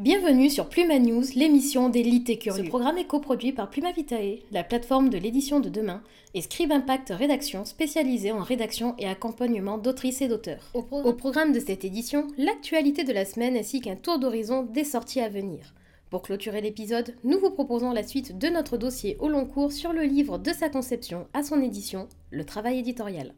Bienvenue sur Pluma News, l'émission des et curieux. Ce programme est coproduit par Pluma Vitae, la plateforme de l'édition de demain, et Scribe Impact Rédaction, spécialisée en rédaction et accompagnement d'autrices et d'auteurs. Au, Au programme de cette édition, l'actualité de la semaine ainsi qu'un tour d'horizon des sorties à venir. Pour clôturer l'épisode, nous vous proposons la suite de notre dossier au long cours sur le livre de sa conception à son édition, le travail éditorial.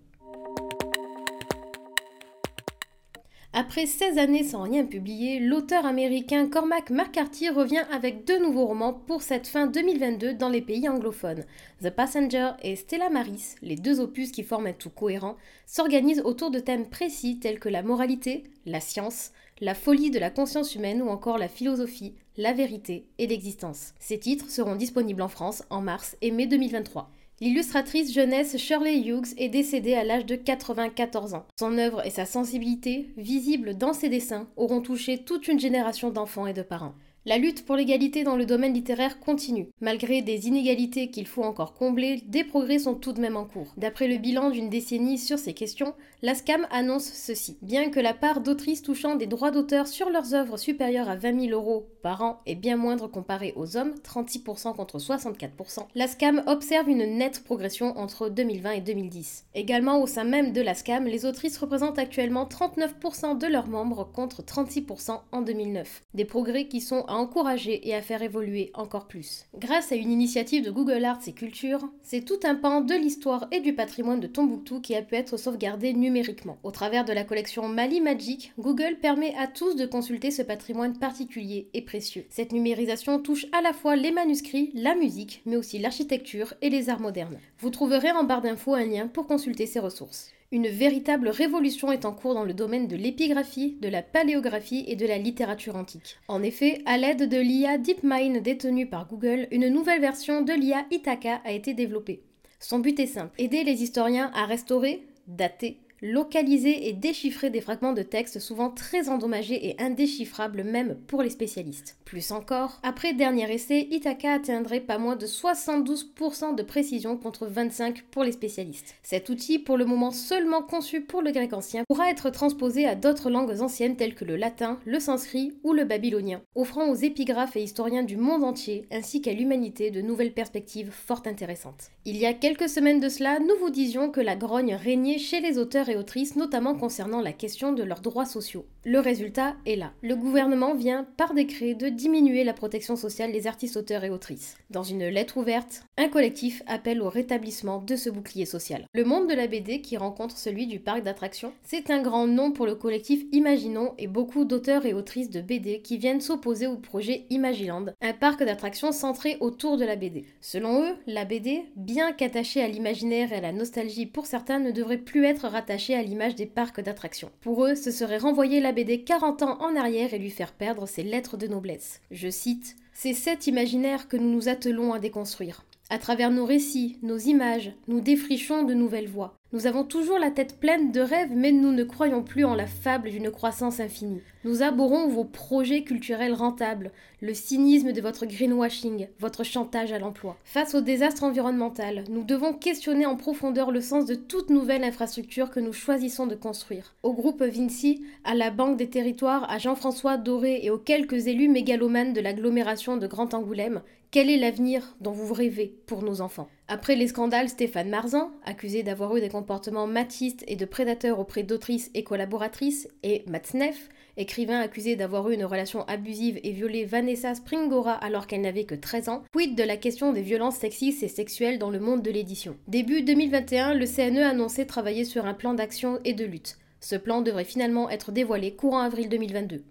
Après 16 années sans rien publier, l'auteur américain Cormac McCarthy revient avec deux nouveaux romans pour cette fin 2022 dans les pays anglophones. The Passenger et Stella Maris, les deux opus qui forment un tout cohérent, s'organisent autour de thèmes précis tels que la moralité, la science, la folie de la conscience humaine ou encore la philosophie, la vérité et l'existence. Ces titres seront disponibles en France en mars et mai 2023. L'illustratrice jeunesse Shirley Hughes est décédée à l'âge de 94 ans. Son œuvre et sa sensibilité, visibles dans ses dessins, auront touché toute une génération d'enfants et de parents. La lutte pour l'égalité dans le domaine littéraire continue. Malgré des inégalités qu'il faut encore combler, des progrès sont tout de même en cours. D'après le bilan d'une décennie sur ces questions, la SCAM annonce ceci. Bien que la part d'autrices touchant des droits d'auteur sur leurs œuvres supérieure à 20 000 euros par an est bien moindre comparée aux hommes, 36% contre 64%, la SCAM observe une nette progression entre 2020 et 2010. Également au sein même de la SCAM, les autrices représentent actuellement 39% de leurs membres contre 36% en 2009. Des progrès qui sont encourager et à faire évoluer encore plus. Grâce à une initiative de Google Arts et Culture, c'est tout un pan de l'histoire et du patrimoine de Tombouctou qui a pu être sauvegardé numériquement. Au travers de la collection Mali Magic, Google permet à tous de consulter ce patrimoine particulier et précieux. Cette numérisation touche à la fois les manuscrits, la musique, mais aussi l'architecture et les arts modernes. Vous trouverez en barre d'infos un lien pour consulter ces ressources. Une véritable révolution est en cours dans le domaine de l'épigraphie, de la paléographie et de la littérature antique. En effet, à l'aide de l'IA DeepMind détenue par Google, une nouvelle version de l'IA Ithaka a été développée. Son but est simple, aider les historiens à restaurer, dater, localiser et déchiffrer des fragments de texte souvent très endommagés et indéchiffrables même pour les spécialistes. Plus encore, après dernier essai, Ithaca atteindrait pas moins de 72% de précision contre 25% pour les spécialistes. Cet outil, pour le moment seulement conçu pour le grec ancien, pourra être transposé à d'autres langues anciennes telles que le latin, le sanskrit ou le babylonien, offrant aux épigraphes et historiens du monde entier ainsi qu'à l'humanité de nouvelles perspectives fort intéressantes. Il y a quelques semaines de cela, nous vous disions que la grogne régnait chez les auteurs et autrices, notamment concernant la question de leurs droits sociaux. Le résultat est là. Le gouvernement vient, par décret, de diminuer la protection sociale des artistes auteurs et autrices. Dans une lettre ouverte, un collectif appelle au rétablissement de ce bouclier social. Le monde de la BD, qui rencontre celui du parc d'attractions, c'est un grand nom pour le collectif Imaginons et beaucoup d'auteurs et autrices de BD qui viennent s'opposer au projet Imagiland, un parc d'attractions centré autour de la BD. Selon eux, la BD, bien qu'attachée à l'imaginaire et à la nostalgie pour certains, ne devrait plus être rattachée à l'image des parcs d'attractions. Pour eux, ce serait renvoyer la BD 40 ans en arrière et lui faire perdre ses lettres de noblesse. Je cite C'est cet imaginaire que nous nous attelons à déconstruire. À travers nos récits, nos images, nous défrichons de nouvelles voies. Nous avons toujours la tête pleine de rêves, mais nous ne croyons plus en la fable d'une croissance infinie. Nous abhorrons vos projets culturels rentables, le cynisme de votre greenwashing, votre chantage à l'emploi. Face au désastre environnemental, nous devons questionner en profondeur le sens de toute nouvelle infrastructure que nous choisissons de construire. Au groupe Vinci, à la Banque des Territoires, à Jean-François Doré et aux quelques élus mégalomanes de l'agglomération de Grand Angoulême, quel est l'avenir dont vous rêvez pour nos enfants? Après les scandales Stéphane Marzan, accusé d'avoir eu des comportements machistes et de prédateurs auprès d'autrices et collaboratrices, et Matsnef, écrivain accusé d'avoir eu une relation abusive et violé Vanessa Springora alors qu'elle n'avait que 13 ans, quid de la question des violences sexistes et sexuelles dans le monde de l'édition? Début 2021, le CNE annonçait travailler sur un plan d'action et de lutte. Ce plan devrait finalement être dévoilé courant avril 2022.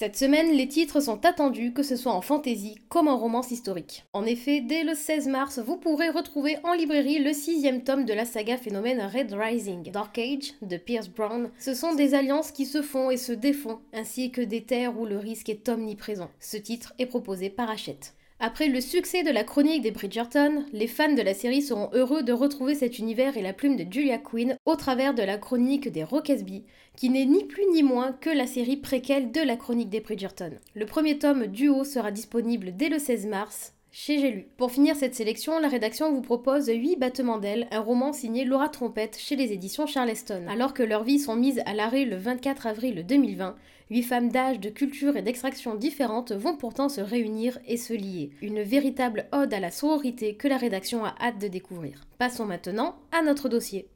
Cette semaine, les titres sont attendus, que ce soit en fantasy comme en romance historique. En effet, dès le 16 mars, vous pourrez retrouver en librairie le sixième tome de la saga phénomène Red Rising. Dark Age de Pierce Brown, ce sont des alliances qui se font et se défont, ainsi que des terres où le risque est omniprésent. Ce titre est proposé par Hachette. Après le succès de la chronique des Bridgerton, les fans de la série seront heureux de retrouver cet univers et la plume de Julia Quinn au travers de la chronique des Rockesby, qui n'est ni plus ni moins que la série préquelle de la chronique des Bridgerton. Le premier tome duo sera disponible dès le 16 mars chez J'ai. Pour finir cette sélection, la rédaction vous propose 8 battements d'ailes, un roman signé Laura Trompette chez les éditions Charleston. Alors que leurs vies sont mises à l'arrêt le 24 avril 2020, 8 femmes d'âge, de culture et d'extraction différentes vont pourtant se réunir et se lier. Une véritable ode à la sororité que la rédaction a hâte de découvrir. Passons maintenant à notre dossier.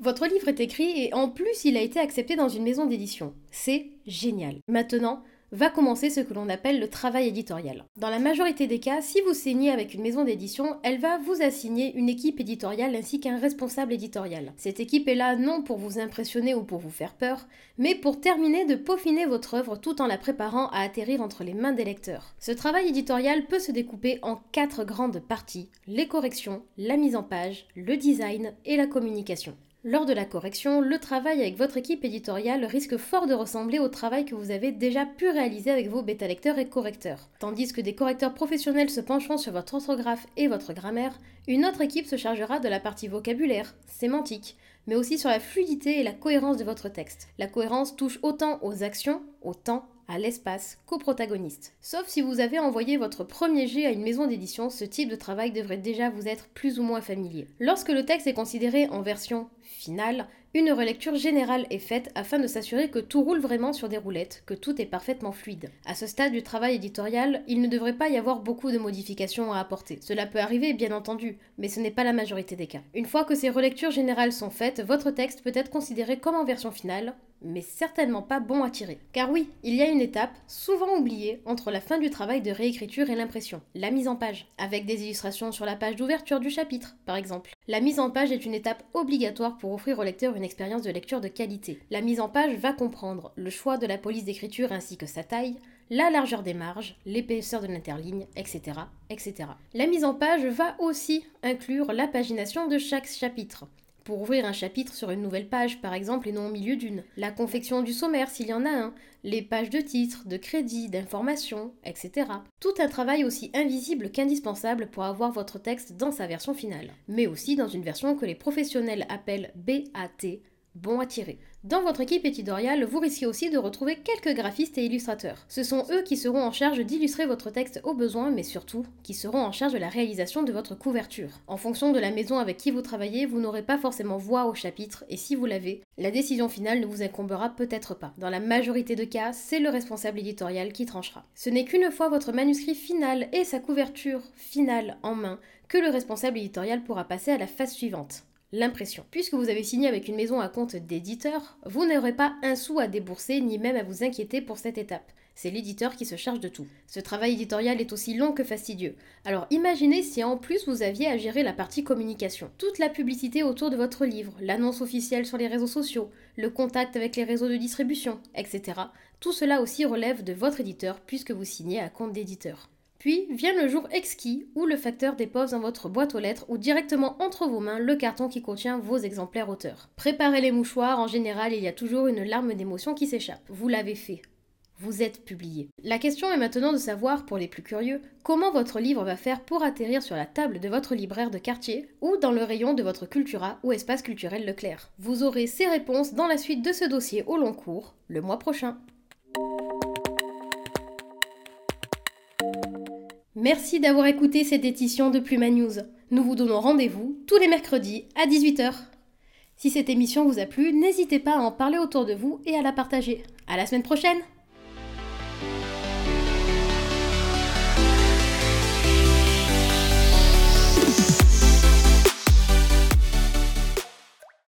Votre livre est écrit et en plus il a été accepté dans une maison d'édition. C'est génial. Maintenant, va commencer ce que l'on appelle le travail éditorial. Dans la majorité des cas, si vous signez avec une maison d'édition, elle va vous assigner une équipe éditoriale ainsi qu'un responsable éditorial. Cette équipe est là non pour vous impressionner ou pour vous faire peur, mais pour terminer de peaufiner votre œuvre tout en la préparant à atterrir entre les mains des lecteurs. Ce travail éditorial peut se découper en quatre grandes parties, les corrections, la mise en page, le design et la communication. Lors de la correction, le travail avec votre équipe éditoriale risque fort de ressembler au travail que vous avez déjà pu réaliser avec vos bêta-lecteurs et correcteurs. Tandis que des correcteurs professionnels se pencheront sur votre orthographe et votre grammaire, une autre équipe se chargera de la partie vocabulaire, sémantique, mais aussi sur la fluidité et la cohérence de votre texte. La cohérence touche autant aux actions, au temps à l'espace coprotagoniste. Sauf si vous avez envoyé votre premier jet à une maison d'édition, ce type de travail devrait déjà vous être plus ou moins familier. Lorsque le texte est considéré en version finale, une relecture générale est faite afin de s'assurer que tout roule vraiment sur des roulettes, que tout est parfaitement fluide. À ce stade du travail éditorial, il ne devrait pas y avoir beaucoup de modifications à apporter. Cela peut arriver, bien entendu, mais ce n'est pas la majorité des cas. Une fois que ces relectures générales sont faites, votre texte peut être considéré comme en version finale, mais certainement pas bon à tirer. Car oui, il y a une étape, souvent oubliée, entre la fin du travail de réécriture et l'impression, la mise en page, avec des illustrations sur la page d'ouverture du chapitre, par exemple. La mise en page est une étape obligatoire pour offrir au lecteur une expérience de lecture de qualité. La mise en page va comprendre le choix de la police d'écriture ainsi que sa taille, la largeur des marges, l'épaisseur de l'interligne, etc., etc. La mise en page va aussi inclure la pagination de chaque chapitre, pour ouvrir un chapitre sur une nouvelle page, par exemple, et non au milieu d'une. La confection du sommaire, s'il y en a un. Les pages de titres, de crédit, d'information, etc. Tout un travail aussi invisible qu'indispensable pour avoir votre texte dans sa version finale. Mais aussi dans une version que les professionnels appellent BAT, bon à tirer. Dans votre équipe éditoriale, vous risquez aussi de retrouver quelques graphistes et illustrateurs. Ce sont eux qui seront en charge d'illustrer votre texte au besoin, mais surtout qui seront en charge de la réalisation de votre couverture. En fonction de la maison avec qui vous travaillez, vous n'aurez pas forcément voix au chapitre, et si vous l'avez, la décision finale ne vous incombera peut-être pas. Dans la majorité de cas, c'est le responsable éditorial qui tranchera. Ce n'est qu'une fois votre manuscrit final et sa couverture finale en main que le responsable éditorial pourra passer à la phase suivante l'impression. Puisque vous avez signé avec une maison à compte d'éditeur, vous n'aurez pas un sou à débourser ni même à vous inquiéter pour cette étape. C'est l'éditeur qui se charge de tout. Ce travail éditorial est aussi long que fastidieux. Alors imaginez si en plus vous aviez à gérer la partie communication. Toute la publicité autour de votre livre, l'annonce officielle sur les réseaux sociaux, le contact avec les réseaux de distribution, etc. Tout cela aussi relève de votre éditeur puisque vous signez à compte d'éditeur. Puis vient le jour exquis où le facteur dépose dans votre boîte aux lettres ou directement entre vos mains le carton qui contient vos exemplaires auteurs. Préparez les mouchoirs, en général il y a toujours une larme d'émotion qui s'échappe. Vous l'avez fait. Vous êtes publié. La question est maintenant de savoir, pour les plus curieux, comment votre livre va faire pour atterrir sur la table de votre libraire de quartier ou dans le rayon de votre Cultura ou espace culturel Leclerc. Vous aurez ces réponses dans la suite de ce dossier au long cours, le mois prochain. Merci d'avoir écouté cette édition de Pluma News. Nous vous donnons rendez-vous tous les mercredis à 18h. Si cette émission vous a plu, n'hésitez pas à en parler autour de vous et à la partager. À la semaine prochaine!